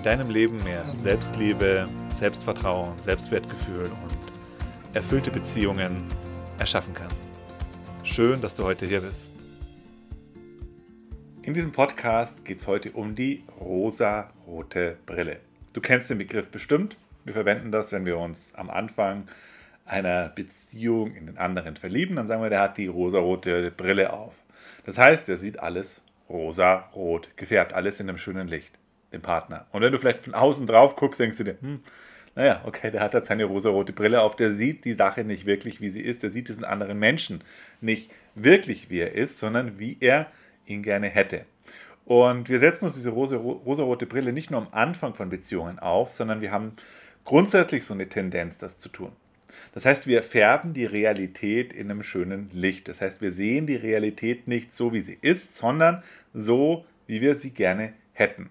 in deinem Leben mehr Selbstliebe, Selbstvertrauen, Selbstwertgefühl und erfüllte Beziehungen erschaffen kannst. Schön, dass du heute hier bist. In diesem Podcast geht es heute um die rosa-rote Brille. Du kennst den Begriff bestimmt. Wir verwenden das, wenn wir uns am Anfang einer Beziehung in den anderen verlieben. Dann sagen wir, der hat die rosa-rote Brille auf. Das heißt, er sieht alles rosa-rot gefärbt, alles in einem schönen Licht dem Partner. Und wenn du vielleicht von außen drauf guckst, denkst du dir, hm, naja, okay, der hat jetzt seine rosarote Brille auf, der sieht die Sache nicht wirklich, wie sie ist, der sieht diesen anderen Menschen nicht wirklich, wie er ist, sondern wie er ihn gerne hätte. Und wir setzen uns diese rosa, rosarote Brille nicht nur am Anfang von Beziehungen auf, sondern wir haben grundsätzlich so eine Tendenz, das zu tun. Das heißt, wir färben die Realität in einem schönen Licht. Das heißt, wir sehen die Realität nicht so, wie sie ist, sondern so, wie wir sie gerne hätten.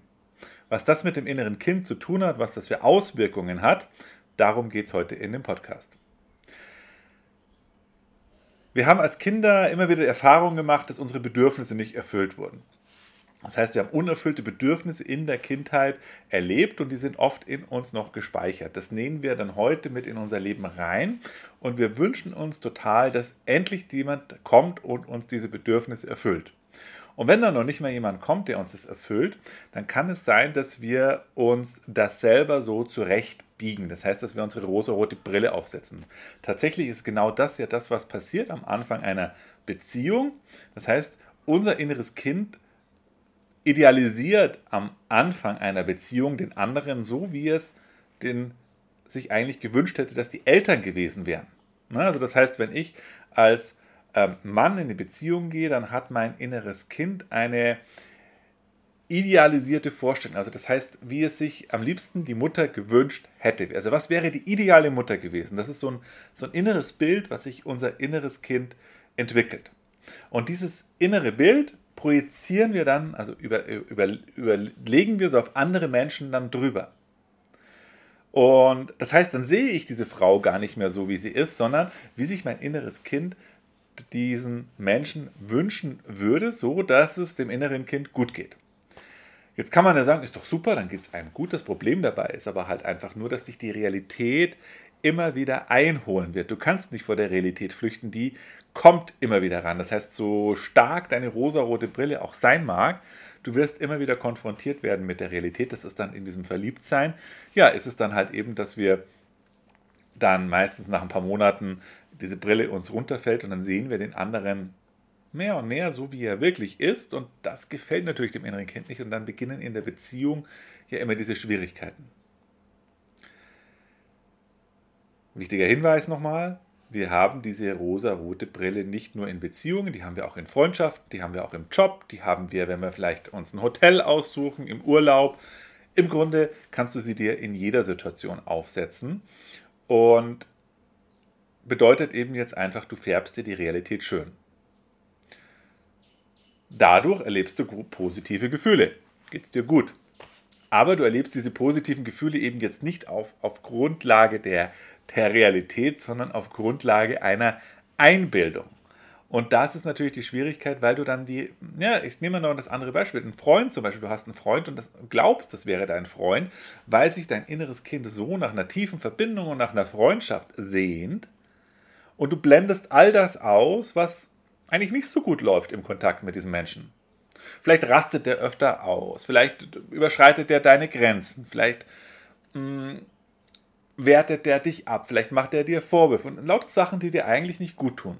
Was das mit dem inneren Kind zu tun hat, was das für Auswirkungen hat, darum geht es heute in dem Podcast. Wir haben als Kinder immer wieder Erfahrungen gemacht, dass unsere Bedürfnisse nicht erfüllt wurden. Das heißt, wir haben unerfüllte Bedürfnisse in der Kindheit erlebt und die sind oft in uns noch gespeichert. Das nehmen wir dann heute mit in unser Leben rein und wir wünschen uns total, dass endlich jemand kommt und uns diese Bedürfnisse erfüllt. Und wenn dann noch nicht mal jemand kommt, der uns das erfüllt, dann kann es sein, dass wir uns das selber so zurechtbiegen. Das heißt, dass wir unsere rosa-rote Brille aufsetzen. Tatsächlich ist genau das ja das, was passiert am Anfang einer Beziehung. Das heißt, unser inneres Kind idealisiert am Anfang einer Beziehung den anderen so, wie es den sich eigentlich gewünscht hätte, dass die Eltern gewesen wären. Also das heißt, wenn ich als Mann in eine Beziehung gehe, dann hat mein inneres Kind eine idealisierte Vorstellung. Also das heißt, wie es sich am liebsten die Mutter gewünscht hätte. Also was wäre die ideale Mutter gewesen? Das ist so ein, so ein inneres Bild, was sich unser inneres Kind entwickelt. Und dieses innere Bild projizieren wir dann, also über, über, überlegen wir so auf andere Menschen dann drüber. Und das heißt, dann sehe ich diese Frau gar nicht mehr so, wie sie ist, sondern wie sich mein inneres Kind diesen Menschen wünschen würde, so dass es dem inneren Kind gut geht. Jetzt kann man ja sagen, ist doch super, dann geht es einem gut. Das Problem dabei ist aber halt einfach nur, dass dich die Realität immer wieder einholen wird. Du kannst nicht vor der Realität flüchten, die kommt immer wieder ran. Das heißt, so stark deine rosarote Brille auch sein mag, du wirst immer wieder konfrontiert werden mit der Realität. Das ist dann in diesem Verliebtsein. Ja, ist es dann halt eben, dass wir dann meistens nach ein paar Monaten diese Brille uns runterfällt und dann sehen wir den anderen mehr und mehr so, wie er wirklich ist. Und das gefällt natürlich dem inneren Kind nicht. Und dann beginnen in der Beziehung ja immer diese Schwierigkeiten. Wichtiger Hinweis nochmal, wir haben diese rosa-rote Brille nicht nur in Beziehungen, die haben wir auch in Freundschaften, die haben wir auch im Job, die haben wir, wenn wir vielleicht uns ein Hotel aussuchen, im Urlaub. Im Grunde kannst du sie dir in jeder Situation aufsetzen. Und bedeutet eben jetzt einfach, du färbst dir die Realität schön. Dadurch erlebst du positive Gefühle. Geht es dir gut. Aber du erlebst diese positiven Gefühle eben jetzt nicht auf, auf Grundlage der, der Realität, sondern auf Grundlage einer Einbildung. Und das ist natürlich die Schwierigkeit, weil du dann die, ja, ich nehme noch das andere Beispiel, ein Freund zum Beispiel, du hast einen Freund und das, glaubst, das wäre dein Freund, weil sich dein inneres Kind so nach einer tiefen Verbindung und nach einer Freundschaft sehnt und du blendest all das aus, was eigentlich nicht so gut läuft im Kontakt mit diesem Menschen. Vielleicht rastet der öfter aus, vielleicht überschreitet der deine Grenzen, vielleicht mh, mm, wertet der dich ab, vielleicht macht er dir Vorwürfe und lauter Sachen, die dir eigentlich nicht gut tun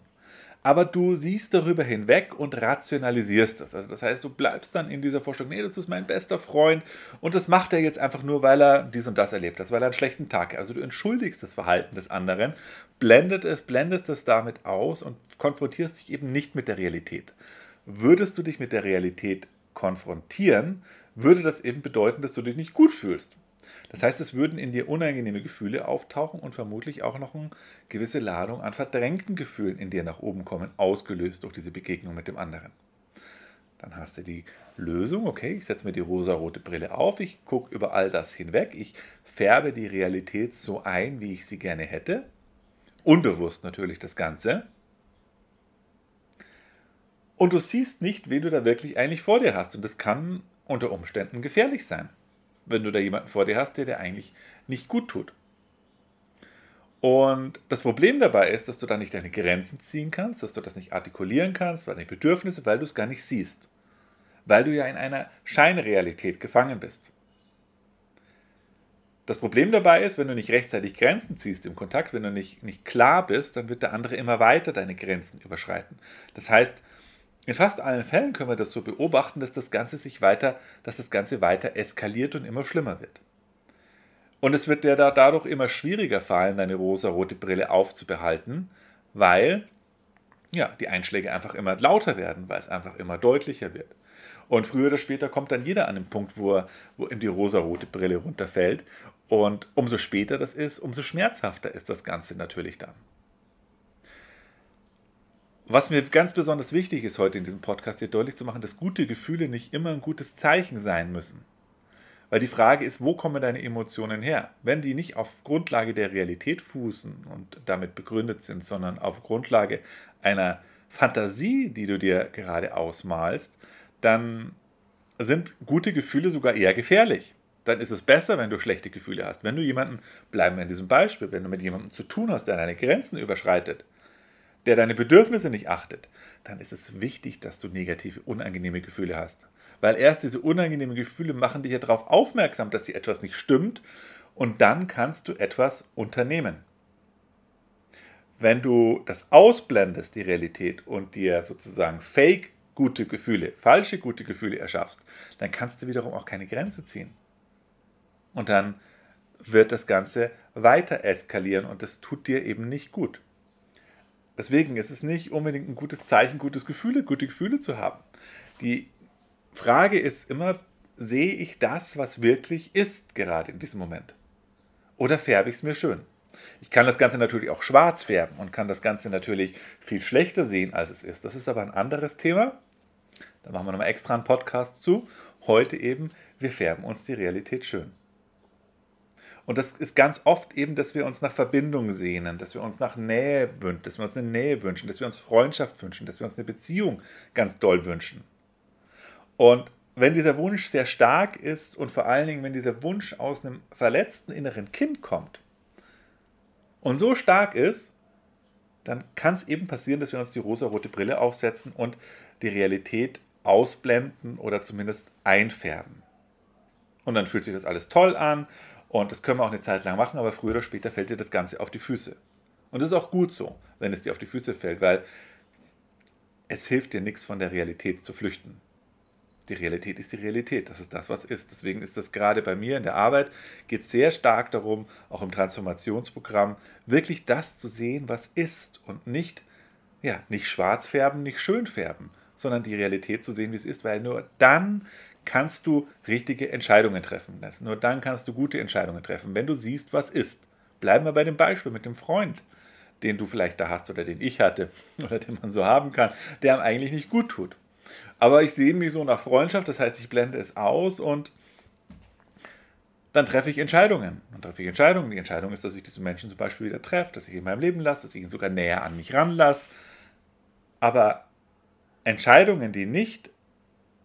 aber du siehst darüber hinweg und rationalisierst das. Also das heißt, du bleibst dann in dieser Vorstellung, nee, das ist mein bester Freund und das macht er jetzt einfach nur, weil er dies und das erlebt hat, weil er einen schlechten Tag hat. Also du entschuldigst das Verhalten des anderen, blendet es, blendest es damit aus und konfrontierst dich eben nicht mit der Realität. Würdest du dich mit der Realität konfrontieren, würde das eben bedeuten, dass du dich nicht gut fühlst. Das heißt, es würden in dir unangenehme Gefühle auftauchen und vermutlich auch noch eine gewisse Ladung an verdrängten Gefühlen in dir nach oben kommen, ausgelöst durch diese Begegnung mit dem anderen. Dann hast du die Lösung, okay, ich setze mir die rosarote Brille auf, ich gucke über all das hinweg, ich färbe die Realität so ein, wie ich sie gerne hätte. Unbewusst natürlich das Ganze. Und du siehst nicht, wen du da wirklich eigentlich vor dir hast. Und das kann unter Umständen gefährlich sein, wenn du da jemanden vor dir hast, der dir eigentlich nicht gut tut. Und das Problem dabei ist, dass du da nicht deine Grenzen ziehen kannst, dass du das nicht artikulieren kannst, weil deine Bedürfnisse, weil du es gar nicht siehst. Weil du ja in einer Scheinrealität gefangen bist. Das Problem dabei ist, wenn du nicht rechtzeitig Grenzen ziehst im Kontakt, wenn du nicht, nicht klar bist, dann wird der andere immer weiter deine Grenzen überschreiten. Das heißt, in fast allen Fällen können wir das so beobachten, dass das Ganze sich weiter, dass das Ganze weiter eskaliert und immer schlimmer wird. Und es wird dir da dadurch immer schwieriger fallen, deine rosa-rote Brille aufzubehalten, weil ja, die Einschläge einfach immer lauter werden, weil es einfach immer deutlicher wird. Und früher oder später kommt dann jeder an den Punkt, wo, er, wo ihm die rosa-rote Brille runterfällt. Und umso später das ist, umso schmerzhafter ist das Ganze natürlich dann. Was mir ganz besonders wichtig ist, heute in diesem Podcast dir deutlich zu machen, dass gute Gefühle nicht immer ein gutes Zeichen sein müssen. Weil die Frage ist, wo kommen deine Emotionen her? Wenn die nicht auf Grundlage der Realität fußen und damit begründet sind, sondern auf Grundlage einer Fantasie, die du dir gerade ausmalst, dann sind gute Gefühle sogar eher gefährlich. Dann ist es besser, wenn du schlechte Gefühle hast. Wenn du jemanden, bleiben wir in diesem Beispiel, wenn du mit jemandem zu tun hast, der deine Grenzen überschreitet, der deine Bedürfnisse nicht achtet, dann ist es wichtig, dass du negative, unangenehme Gefühle hast. Weil erst diese unangenehmen Gefühle machen dich ja darauf aufmerksam, dass hier etwas nicht stimmt und dann kannst du etwas unternehmen. Wenn du das ausblendest, die Realität, und dir sozusagen fake gute Gefühle, falsche gute Gefühle erschaffst, dann kannst du wiederum auch keine Grenze ziehen. Und dann wird das Ganze weiter eskalieren und das tut dir eben nicht gut. Deswegen ist es nicht unbedingt ein gutes Zeichen, gutes Gefühle, gute Gefühle zu haben. Die Frage ist immer, sehe ich das, was wirklich ist, gerade in diesem Moment? Oder färbe ich es mir schön? Ich kann das Ganze natürlich auch schwarz färben und kann das Ganze natürlich viel schlechter sehen, als es ist. Das ist aber ein anderes Thema. Da machen wir nochmal extra einen Podcast zu. Heute eben, wir färben uns die Realität schön. Und das ist ganz oft eben, dass wir uns nach Verbindung sehnen, dass wir uns nach Nähe wünschen, dass wir uns eine Nähe wünschen, dass wir uns Freundschaft wünschen, dass wir uns eine Beziehung ganz doll wünschen. Und wenn dieser Wunsch sehr stark ist und vor allen Dingen, wenn dieser Wunsch aus einem verletzten inneren Kind kommt und so stark ist, dann kann es eben passieren, dass wir uns die rosarote Brille aufsetzen und die Realität ausblenden oder zumindest einfärben. Und dann fühlt sich das alles toll an und das können wir auch eine Zeit lang machen, aber früher oder später fällt dir das Ganze auf die Füße. Und das ist auch gut so, wenn es dir auf die Füße fällt, weil es hilft dir nichts von der Realität zu flüchten. Die Realität ist die Realität, das ist das, was ist. Deswegen ist das gerade bei mir in der Arbeit, geht es sehr stark darum, auch im Transformationsprogramm, wirklich das zu sehen, was ist und nicht, ja, nicht schwarz färben, nicht schön färben, sondern die Realität zu sehen, wie es ist, weil nur dann kannst du richtige Entscheidungen treffen. Nur dann kannst du gute Entscheidungen treffen, wenn du siehst, was ist. Bleiben wir bei dem Beispiel mit dem Freund, den du vielleicht da hast oder den ich hatte oder den man so haben kann, der einem eigentlich nicht gut tut. Aber ich sehe mich so nach Freundschaft, das heißt, ich blende es aus und dann treffe ich Entscheidungen. Dann treffe ich Entscheidungen. Die Entscheidung ist, dass ich diesen Menschen zum Beispiel wieder treffe, dass ich ihn in meinem Leben lasse, dass ich ihn sogar näher an mich ranlasse. Aber Entscheidungen, die nicht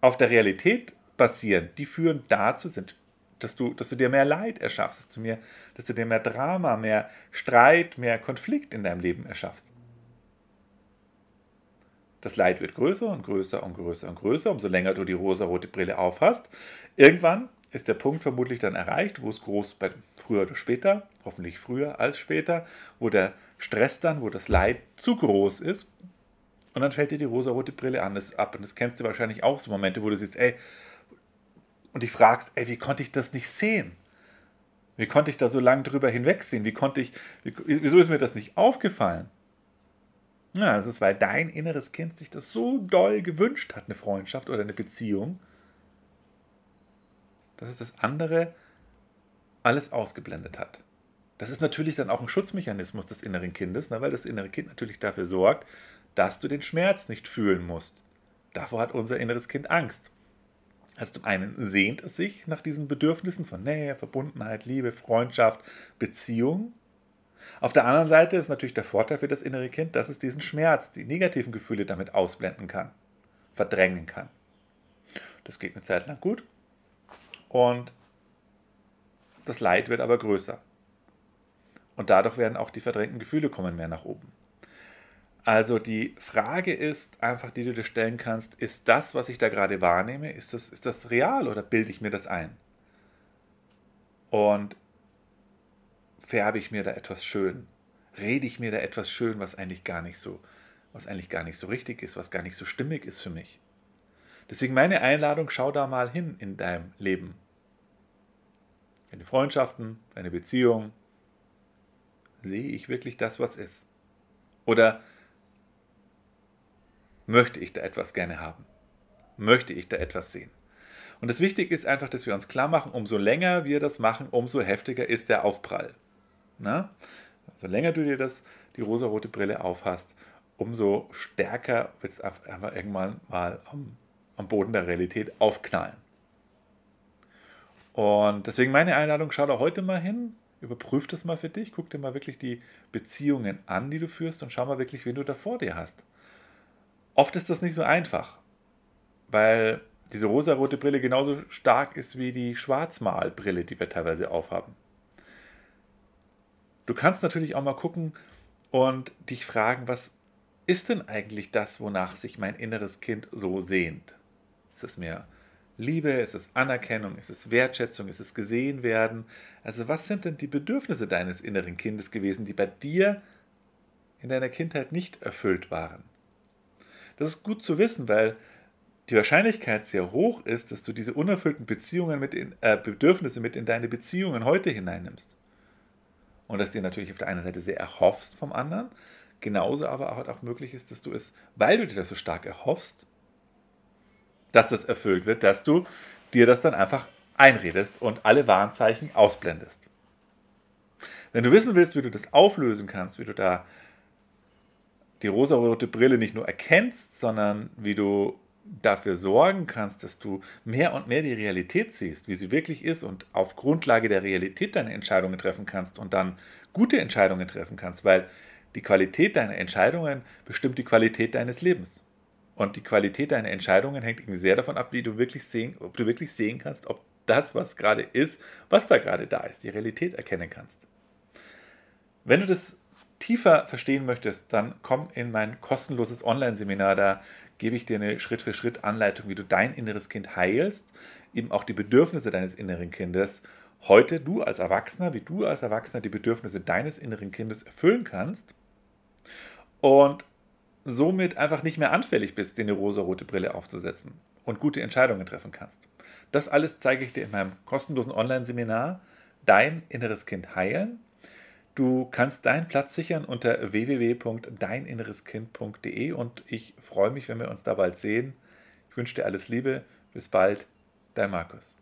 auf der Realität basieren, die führen dazu, sind, dass du, dass du dir mehr Leid erschaffst, dass du, mehr, dass du dir mehr Drama, mehr Streit, mehr Konflikt in deinem Leben erschaffst. Das Leid wird größer und größer und größer und größer, umso länger du die rosa-rote Brille aufhast. Irgendwann ist der Punkt vermutlich dann erreicht, wo es groß, früher oder später, hoffentlich früher als später, wo der Stress dann, wo das Leid zu groß ist, und dann fällt dir die rosa-rote Brille an, das ab. Und das kennst du wahrscheinlich auch, so Momente, wo du siehst, ey, und dich fragst, ey, wie konnte ich das nicht sehen? Wie konnte ich da so lange drüber hinwegsehen? Wie konnte ich, wie, wieso ist mir das nicht aufgefallen? Ja, das ist, weil dein inneres Kind sich das so doll gewünscht hat, eine Freundschaft oder eine Beziehung, dass es das andere alles ausgeblendet hat. Das ist natürlich dann auch ein Schutzmechanismus des inneren Kindes, ne, weil das innere Kind natürlich dafür sorgt, dass du den Schmerz nicht fühlen musst. Davor hat unser inneres Kind Angst. Also zum einen sehnt es sich nach diesen Bedürfnissen von Nähe, Verbundenheit, Liebe, Freundschaft, Beziehung. Auf der anderen Seite ist natürlich der Vorteil für das innere Kind, dass es diesen Schmerz, die negativen Gefühle damit ausblenden kann, verdrängen kann. Das geht eine Zeit lang gut und das Leid wird aber größer. Und dadurch werden auch die verdrängten Gefühle kommen mehr nach oben. Also die Frage ist einfach, die du dir stellen kannst, ist das, was ich da gerade wahrnehme, ist das, ist das real oder bilde ich mir das ein? Und färbe ich mir da etwas schön? Rede ich mir da etwas schön, was eigentlich gar nicht so, was eigentlich gar nicht so richtig ist, was gar nicht so stimmig ist für mich? Deswegen meine Einladung, schau da mal hin in deinem Leben. Deine Freundschaften, deine Beziehung. Sehe ich wirklich das, was ist? Oder Möchte ich da etwas gerne haben? Möchte ich da etwas sehen? Und das Wichtige ist einfach, dass wir uns klar machen, umso länger wir das machen, umso heftiger ist der Aufprall. Na? So länger du dir das, die rosarote Brille aufhast, umso stärker wird es einfach irgendwann mal am, am Boden der Realität aufknallen. Und deswegen meine Einladung, schau da heute mal hin, überprüf das mal für dich, guck dir mal wirklich die Beziehungen an, die du führst und schau mal wirklich, wen du da vor dir hast. Oft ist das nicht so einfach, weil diese rosarote Brille genauso stark ist wie die Schwarzmalbrille, die wir teilweise aufhaben. Du kannst natürlich auch mal gucken und dich fragen, was ist denn eigentlich das, wonach sich mein inneres Kind so sehnt? Ist es mehr Liebe, ist es Anerkennung, ist es Wertschätzung, ist es gesehen werden? Also was sind denn die Bedürfnisse deines inneren Kindes gewesen, die bei dir in deiner Kindheit nicht erfüllt waren? Das ist gut zu wissen, weil die Wahrscheinlichkeit sehr hoch ist, dass du diese unerfüllten Beziehungen mit in, äh, Bedürfnisse mit in deine Beziehungen heute hineinnimmst. Und dass dir natürlich auf der einen Seite sehr erhoffst vom anderen, genauso aber auch, auch möglich ist, dass du es, weil du dir das so stark erhoffst, dass das erfüllt wird, dass du dir das dann einfach einredest und alle Warnzeichen ausblendest. Wenn du wissen willst, wie du das auflösen kannst, wie du da die rosarote Brille nicht nur erkennst, sondern wie du dafür sorgen kannst, dass du mehr und mehr die Realität siehst, wie sie wirklich ist und auf Grundlage der Realität deine Entscheidungen treffen kannst und dann gute Entscheidungen treffen kannst, weil die Qualität deiner Entscheidungen bestimmt die Qualität deines Lebens. Und die Qualität deiner Entscheidungen hängt eben sehr davon ab, wie du wirklich sehen, ob du wirklich sehen kannst, ob das, was gerade ist, was da gerade da ist, die Realität erkennen kannst. Wenn du das tiefer verstehen möchtest, dann komm in mein kostenloses Online-Seminar. Da gebe ich dir eine Schritt-für-Schritt-Anleitung, wie du dein inneres Kind heilst, eben auch die Bedürfnisse deines inneren Kindes. Heute du als Erwachsener, wie du als Erwachsener die Bedürfnisse deines inneren Kindes erfüllen kannst und somit einfach nicht mehr anfällig bist, dir eine rosa-rote Brille aufzusetzen und gute Entscheidungen treffen kannst. Das alles zeige ich dir in meinem kostenlosen Online-Seminar Dein inneres Kind heilen. Du kannst deinen Platz sichern unter www.deininnereskind.de und ich freue mich, wenn wir uns da bald sehen. Ich wünsche dir alles Liebe. Bis bald, dein Markus.